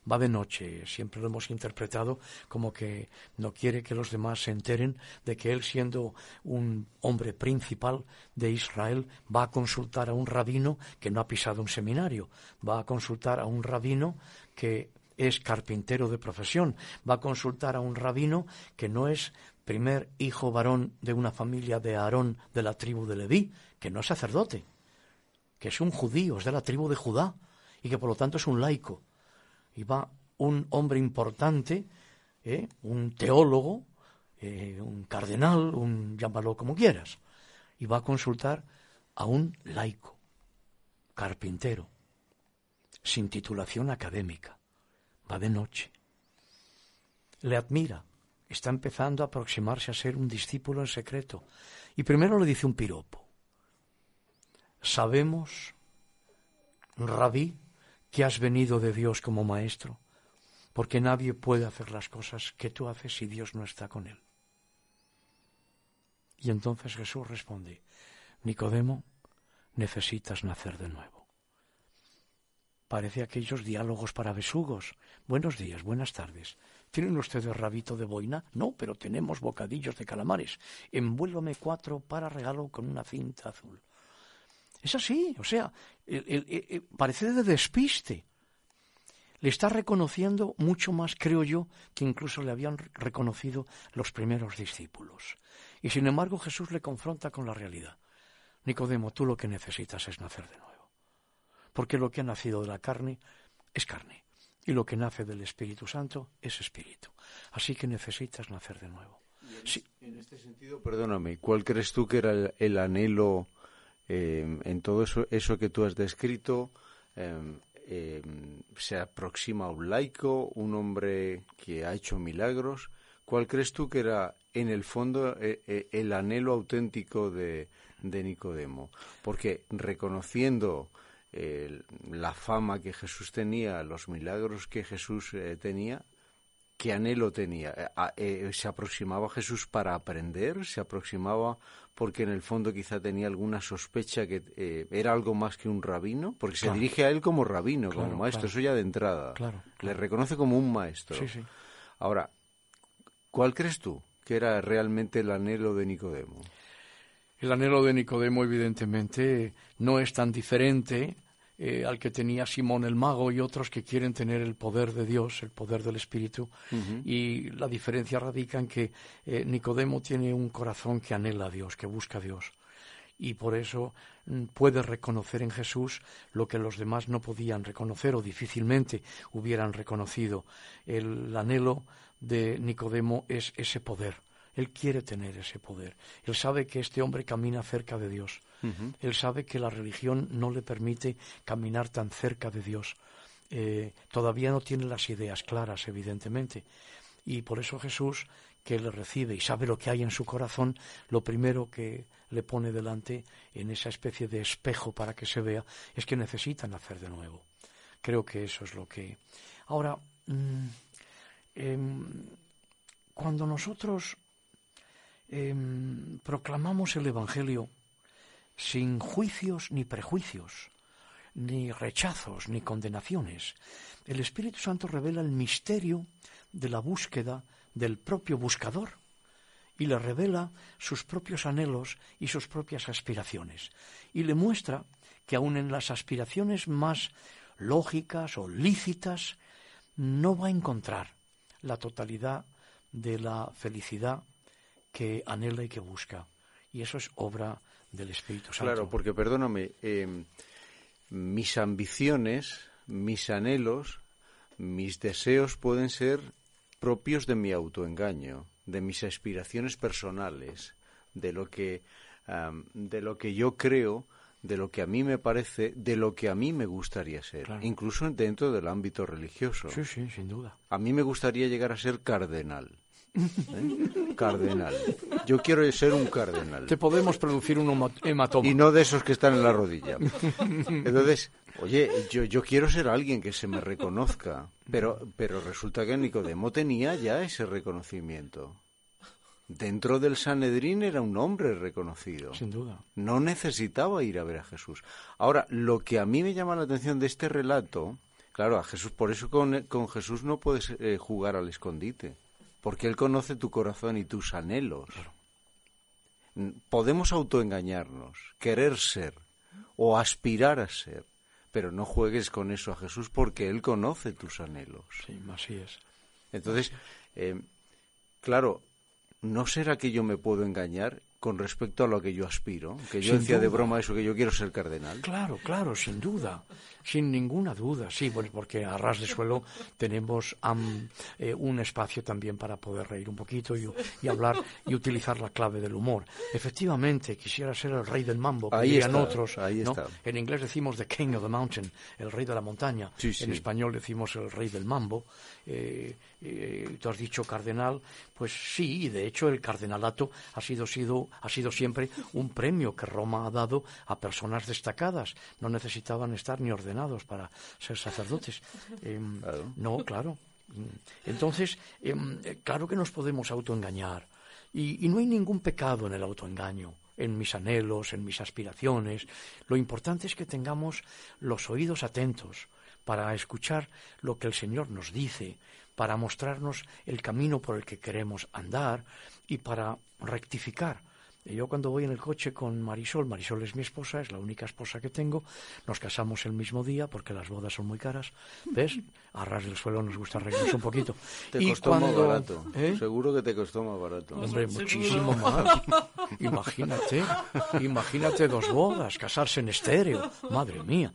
va de noche. Siempre lo hemos interpretado como que no quiere que los demás se enteren de que él, siendo un hombre principal de Israel, va a consultar a un rabino que no ha pisado un seminario, va a consultar a un rabino que es carpintero de profesión, va a consultar a un rabino que no es primer hijo varón de una familia de Aarón de la tribu de Leví, que no es sacerdote. que es un judío, es de la tribu de Judá, y que por lo tanto es un laico. Va un hombre importante, ¿eh? un teólogo, eh, un cardenal, un llámalo como quieras, y va a consultar a un laico, carpintero, sin titulación académica, va de noche. Le admira, está empezando a aproximarse a ser un discípulo en secreto, y primero le dice un piropo. Sabemos, rabí, que has venido de Dios como maestro, porque nadie puede hacer las cosas que tú haces si Dios no está con él. Y entonces Jesús responde, Nicodemo, necesitas nacer de nuevo. Parece aquellos diálogos para besugos. Buenos días, buenas tardes. ¿Tienen ustedes rabito de boina? No, pero tenemos bocadillos de calamares. Envuélvame cuatro para regalo con una cinta azul. Es así, o sea, parece de despiste. Le está reconociendo mucho más, creo yo, que incluso le habían reconocido los primeros discípulos. Y sin embargo Jesús le confronta con la realidad. Nicodemo, tú lo que necesitas es nacer de nuevo. Porque lo que ha nacido de la carne es carne. Y lo que nace del Espíritu Santo es espíritu. Así que necesitas nacer de nuevo. En, este sentido, perdóname, ¿cuál crees tú que era el anhelo Em, en todo eso, que tú has descrito, em, em, se aproxima a un laico, un hombre que ha hecho milagros. ¿Cuál crees tú que era, en el fondo, e, e, el anhelo auténtico de, de Nicodemo? Porque reconociendo la fama que Jesús tenía, los milagros que Jesús eh, tenía, ¿qué anhelo tenía? Eh, eh, ¿Se aproximaba a Jesús para aprender? ¿Se aproximaba porque en el fondo quizá tenía alguna sospecha que eh, era algo más que un rabino, porque se dirige a él como rabino, como maestro, eso ya de entrada. Le reconoce como un maestro. Ahora, ¿cuál crees tú que era realmente el anhelo de Nicodemo? El anhelo de Nicodemo, evidentemente, no es tan diferente eh, al que tenía Simón el mago y otros que quieren tener el poder de Dios, el poder del Espíritu. Y la diferencia radica en que eh, Nicodemo tiene un corazón que anhela a Dios, que busca a Dios. Y por eso mm, puede reconocer en Jesús lo que los demás no podían reconocer o difícilmente hubieran reconocido. El anhelo de Nicodemo es ese poder. Él quiere tener ese poder. Él sabe que este hombre camina cerca de Dios él sabe que la religión no le permite caminar tan cerca de Dios. Eh, todavía no tiene las ideas claras, evidentemente. Y por eso Jesús, que le recibe y sabe lo que hay en su corazón, lo primero que le pone delante en esa especie de espejo para que se vea es que necesita nacer de nuevo. Creo que eso es lo que. Ahora, mm, em, cuando nosotros em, proclamamos el Evangelio, sin juicios ni prejuicios, ni rechazos, ni condenaciones. El Espíritu Santo revela el misterio de la búsqueda del propio buscador y le revela sus propios anhelos y sus propias aspiraciones. Y le muestra que aun en las aspiraciones más lógicas o lícitas no va a encontrar la totalidad de la felicidad que anhela y que busca. Y eso es obra del Espíritu Santo. Claro, porque perdóname, em, mis ambiciones, mis anhelos, mis deseos pueden ser propios de mi autoengaño, de mis aspiraciones personales, de lo que, de lo que yo creo, de lo que a mí me parece, de lo que a mí me gustaría ser, incluso dentro del ámbito religioso. Sí, sí, sin duda. A mí me gustaría llegar a ser cardenal. ¿Eh? [LAUGHS] Cardenal. Yo quiero ser un cardenal. Te podemos producir un hematoma. Y no de esos que están en la rodilla. Entonces, oye, yo, yo quiero ser alguien que se me reconozca. Pero, pero resulta que Nicodemo tenía ya ese reconocimiento. Dentro del Sanedrín era un hombre reconocido. Sin duda. No necesitaba ir a ver a Jesús. Ahora, lo que a mí me llama la atención de este relato, claro, a Jesús, por eso con, con Jesús no puedes eh, jugar al escondite porque Él conoce tu corazón y tus anhelos. Podemos autoengañarnos, querer ser o aspirar a ser, pero no juegues con eso a Jesús porque Él conoce tus anhelos. Sí, así es. Entonces, eh, claro, ¿no será que yo me puedo engañar con respecto a lo que yo aspiro. Que yo decía de broma eso, que yo quiero ser cardenal. Claro, claro, sin duda, sin ninguna duda. Sí, bueno, porque a ras de suelo tenemos eh, un espacio también para poder reír un poquito y, hablar y utilizar la clave del humor. Efectivamente, quisiera ser el rey del mambo, que ahí otros. Ahí está. En inglés decimos the king of the mountain, el rey de la montaña. En español decimos el rey del mambo. Eh, eh, tú has dicho cardenal, pues sí, y de hecho el cardenalato ha sido, sido, ha sido siempre un premio que Roma ha dado a personas destacadas. No necesitaban estar ni ordenados para ser sacerdotes. [LAUGHS] Em, no, claro. Entonces, em, claro que nos podemos autoengañar. Y, y no hay ningún pecado en el autoengaño en mis anhelos, en mis aspiraciones. Lo importante es que tengamos los oídos atentos para escuchar lo que el Señor nos dice, para mostrarnos el camino por el que queremos andar y para rectificar yo cuando voy en el coche con Marisol, Marisol es mi esposa, es la única esposa que tengo, nos casamos el mismo día porque las bodas son muy caras, ¿ves? A ras del suelo nos gusta arreglarnos un poquito. [LAUGHS] Te costó más barato, ¿Eh? seguro que te costó más barato. Hombre, muchísimo más. [LAUGHS] Imagínate, imagínate dos bodas, casarse en estéreo, madre mía.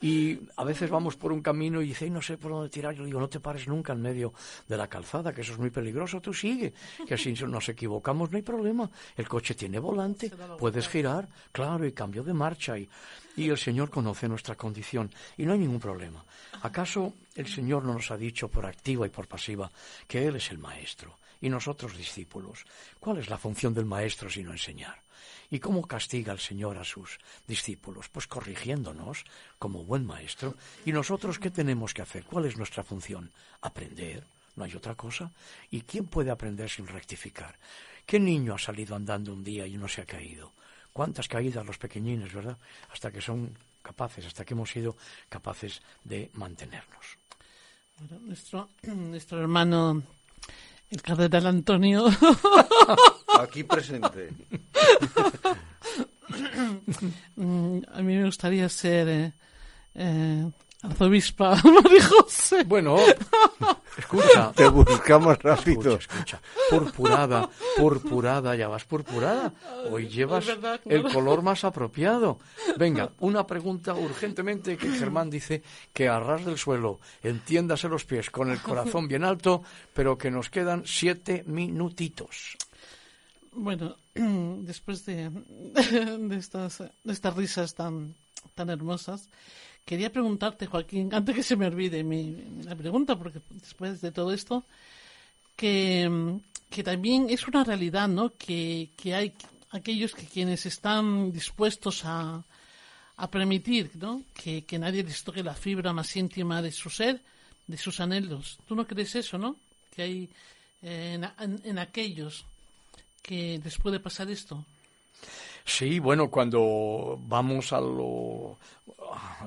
Y a veces vamos por un camino y dice, no sé por dónde tirar. Yo digo, no te pares nunca en medio de la calzada, que eso es muy peligroso. Tú sigue, que si [LAUGHS] nos equivocamos no hay problema. El coche tiene volante, puedes girar, claro, y cambio de marcha. Y, y el Señor conoce nuestra condición y no hay ningún problema. ¿Acaso el Señor no nos ha dicho por activa y por pasiva que Él es el Maestro y nosotros discípulos? ¿Cuál es la función del Maestro sino enseñar? ¿Y cómo castiga el Señor a sus discípulos? Pues corrigiéndonos como buen maestro. ¿Y nosotros qué tenemos que hacer? ¿Cuál es nuestra función? Aprender. No hay otra cosa. ¿Y quién puede aprender sin rectificar? ¿Qué niño ha salido andando un día y no se ha caído? ¿Cuántas caídas los pequeñines, verdad? Hasta que son capaces, hasta que hemos sido capaces de mantenernos. [CLEARS THROAT] nuestro, hermano, el cardenal Antonio, [LAUGHS] Aquí presente. Mm, a mí me gustaría ser eh, eh, arzobispa [LAUGHS] María José. Bueno, escucha. Te buscamos rápido. Escucha, Purpurada, purpurada, ya vas purpurada. Hoy llevas el color más apropiado. Venga, una pregunta urgentemente que Germán dice que a ras del suelo, entiéndase los pies con el corazón bien alto, pero que nos quedan siete minutitos. Bueno, [CLEARS THROAT] después [LAUGHS] de, estas, de estas risas tan, tan hermosas, quería preguntarte, Joaquín, [LAUGHS] antes que se me olvide mi, la pregunta, porque después de todo esto, que, que también es una realidad, ¿no? Que, que hay aquellos que quienes están dispuestos a, a permitir, ¿no? Que, que nadie les toque la fibra más íntima de su ser, de sus anhelos. ¿Tú no crees eso, no? Que hay eh, en, en aquellos que les puede pasar esto? Sí, bueno, cuando vamos a lo,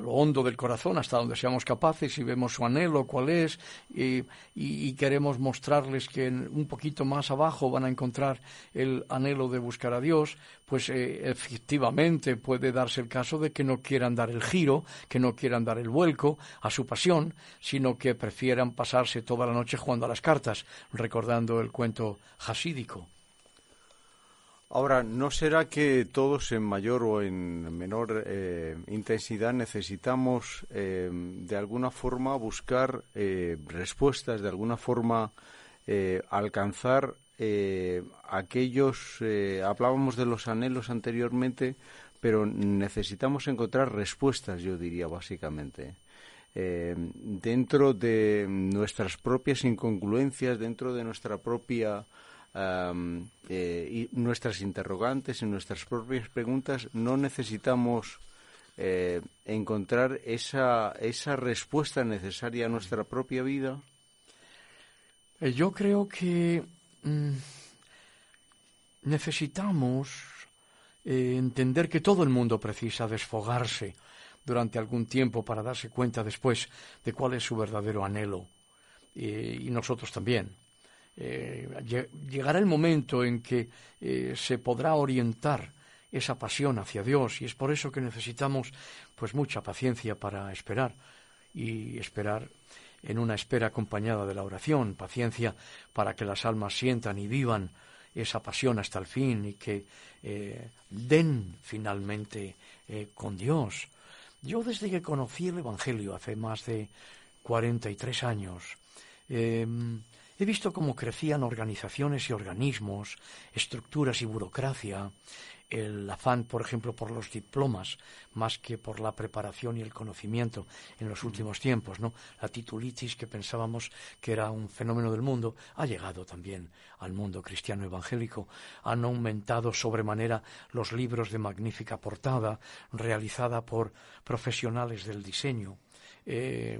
hondo del corazón, hasta donde seamos capaces y vemos su anhelo, cuál es, y, queremos mostrarles que un poquito más abajo van a encontrar el anhelo de buscar a Dios, pues eh, efectivamente puede darse el caso de que no quieran dar el giro, que no quieran dar el vuelco a su pasión, sino que prefieran pasarse toda la noche jugando a las cartas, recordando el cuento hasídico. Ahora, ¿no será que todos en mayor o en menor eh, intensidad necesitamos eh, de alguna forma buscar eh, respuestas, de alguna forma alcanzar aquellos, hablábamos de los anhelos anteriormente, pero necesitamos encontrar respuestas, yo diría básicamente. dentro de nuestras propias incongruencias, dentro de nuestra propia eh, y nuestras interrogantes y nuestras propias preguntas, no necesitamos eh, encontrar esa, esa respuesta necesaria a nuestra propia vida? Eh, yo creo que mm, necesitamos entender que todo el mundo precisa desfogarse durante algún tiempo para darse cuenta después de cuál es su verdadero anhelo. y nosotros también eh, llegará el momento en que eh, se podrá orientar esa pasión hacia Dios y es por eso que necesitamos pues mucha paciencia para esperar y esperar en una espera acompañada de la oración, paciencia para que las almas sientan y vivan esa pasión hasta el fin y que eh, den finalmente con Dios. Yo desde que conocí el Evangelio hace más de 43 años, em, he visto cómo crecían organizaciones y organismos, estructuras y burocracia, el afán, por ejemplo, por los diplomas, más que por la preparación y el conocimiento en los últimos tiempos, ¿no? La titulitis, que pensábamos que era un fenómeno del mundo, ha llegado también al mundo cristiano evangélico. Han aumentado sobremanera los libros de magnífica portada, realizada por profesionales del diseño, eh,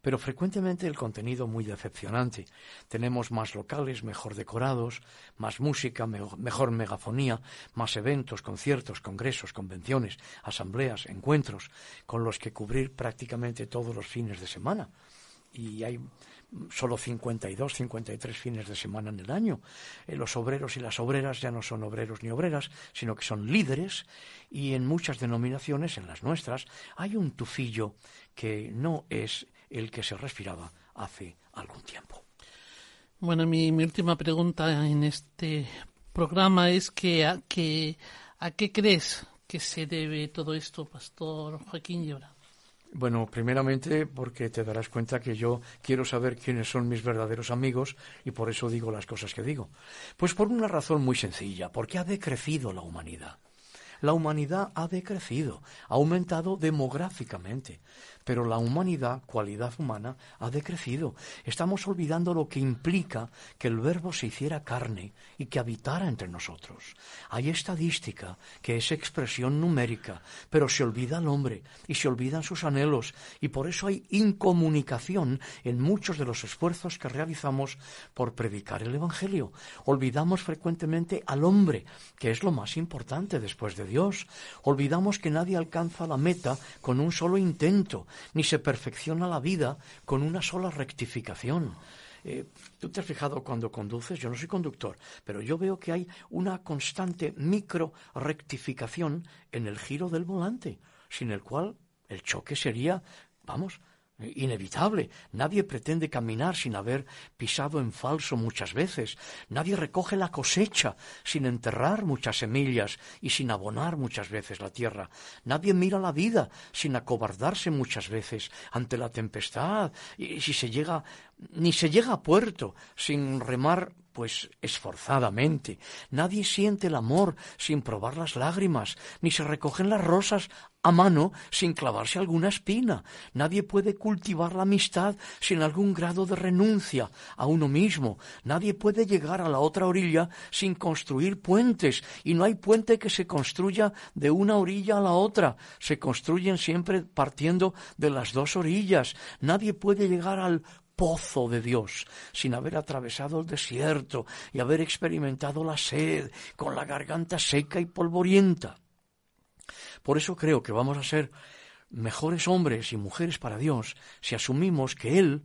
pero frecuentemente el contenido muy decepcionante. Tenemos más locales, mejor decorados, más música, mejor megafonía, más eventos, conciertos, congresos, convenciones, asambleas, encuentros, con los que cubrir prácticamente todos los fines de semana. Y hay solo 52, 53 fines de semana en el año. Eh, los obreros y las obreras ya no son obreros ni obreras, sino que son líderes y en muchas denominaciones, en las nuestras, hay un tufillo que no es el que se respiraba hace algún tiempo. Bueno, mi, última pregunta en este programa es que a, que, a qué crees que se debe todo esto, Pastor Joaquín Llora. Bueno, primeramente porque te darás cuenta que yo quiero saber quiénes son mis verdaderos amigos y por eso digo las cosas que digo. Pues por una razón muy sencilla, porque ha decrecido la humanidad. La humanidad ha decrecido, ha aumentado demográficamente pero la humanidad, cualidad humana, ha decrecido. Estamos olvidando lo que implica que el verbo se hiciera carne y que habitara entre nosotros. Hay estadística que es expresión numérica, pero se olvida el hombre y se olvidan sus anhelos y por eso hay incomunicación en muchos de los esfuerzos que realizamos por predicar el Evangelio. Olvidamos frecuentemente al hombre, que es lo más importante después de Dios. Olvidamos que nadie alcanza la meta con un solo intento ni se perfecciona la vida con una sola rectificación. Eh, Tú te has fijado cuando conduces, yo no soy conductor, pero yo veo que hay una constante micro rectificación en el giro del volante, sin el cual el choque sería, vamos, inevitable. Nadie pretende caminar sin haber pisado en falso muchas veces. Nadie recoge la cosecha sin enterrar muchas semillas y sin abonar muchas veces la tierra. Nadie mira la vida sin acobardarse muchas veces ante la tempestad y si se llega ni se llega a puerto sin remar pues esforzadamente. Nadie siente el amor sin probar las lágrimas, ni se recogen las rosas a mano sin clavarse alguna espina. Nadie puede cultivar la amistad sin algún grado de renuncia a uno mismo. Nadie puede llegar a la otra orilla sin construir puentes. Y no hay puente que se construya de una orilla a la otra. Se construyen siempre partiendo de las dos orillas. Nadie puede llegar al pozo de Dios, sin haber atravesado el desierto y haber experimentado la sed, con la garganta seca y polvorienta. Por eso creo que vamos a ser mejores hombres y mujeres para Dios si asumimos que Él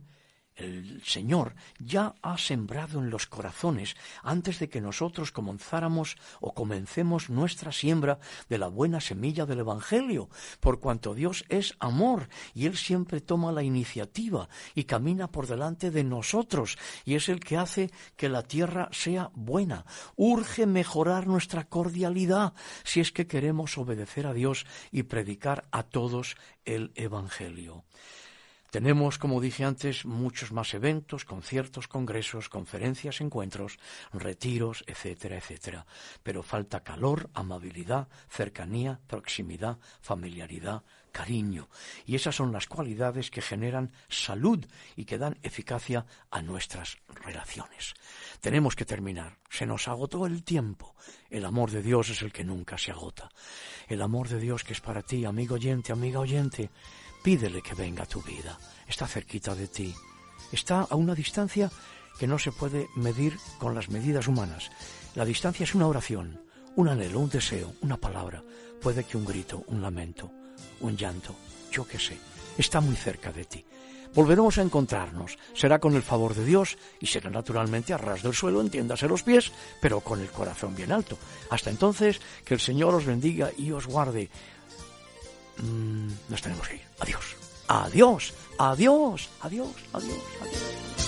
el Señor ya ha sembrado en los corazones antes de que nosotros comenzáramos o comencemos nuestra siembra de la buena semilla del Evangelio, por cuanto Dios es amor y Él siempre toma la iniciativa y camina por delante de nosotros y es el que hace que la tierra sea buena. Urge mejorar nuestra cordialidad si es que queremos obedecer a Dios y predicar a todos el Evangelio. Tenemos, como dije antes, muchos más eventos, conciertos, congresos, conferencias, encuentros, retiros, etcétera, etcétera. Pero falta calor, amabilidad, cercanía, proximidad, familiaridad, cariño. Y esas son las cualidades que generan salud y que dan eficacia a nuestras relaciones. Tenemos que terminar. Se nos agotó el tiempo. El amor de Dios es el que nunca se agota. El amor de Dios que es para ti, amigo oyente, amiga oyente Pídele que venga tu vida. Está cerquita de ti. Está a una distancia que no se puede medir con las medidas humanas. La distancia es una oración, un anhelo, un deseo, una palabra. Puede que un grito, un lamento, un llanto, yo qué sé. Está muy cerca de ti. Volveremos a encontrarnos. Será con el favor de Dios y será naturalmente a ras del suelo, entiéndase los pies, pero con el corazón bien alto. Hasta entonces, que el Señor os bendiga y os guarde. Mm, nos tenemos que ir. Adiós. Adiós. Adiós. Adiós. Adiós. Adiós.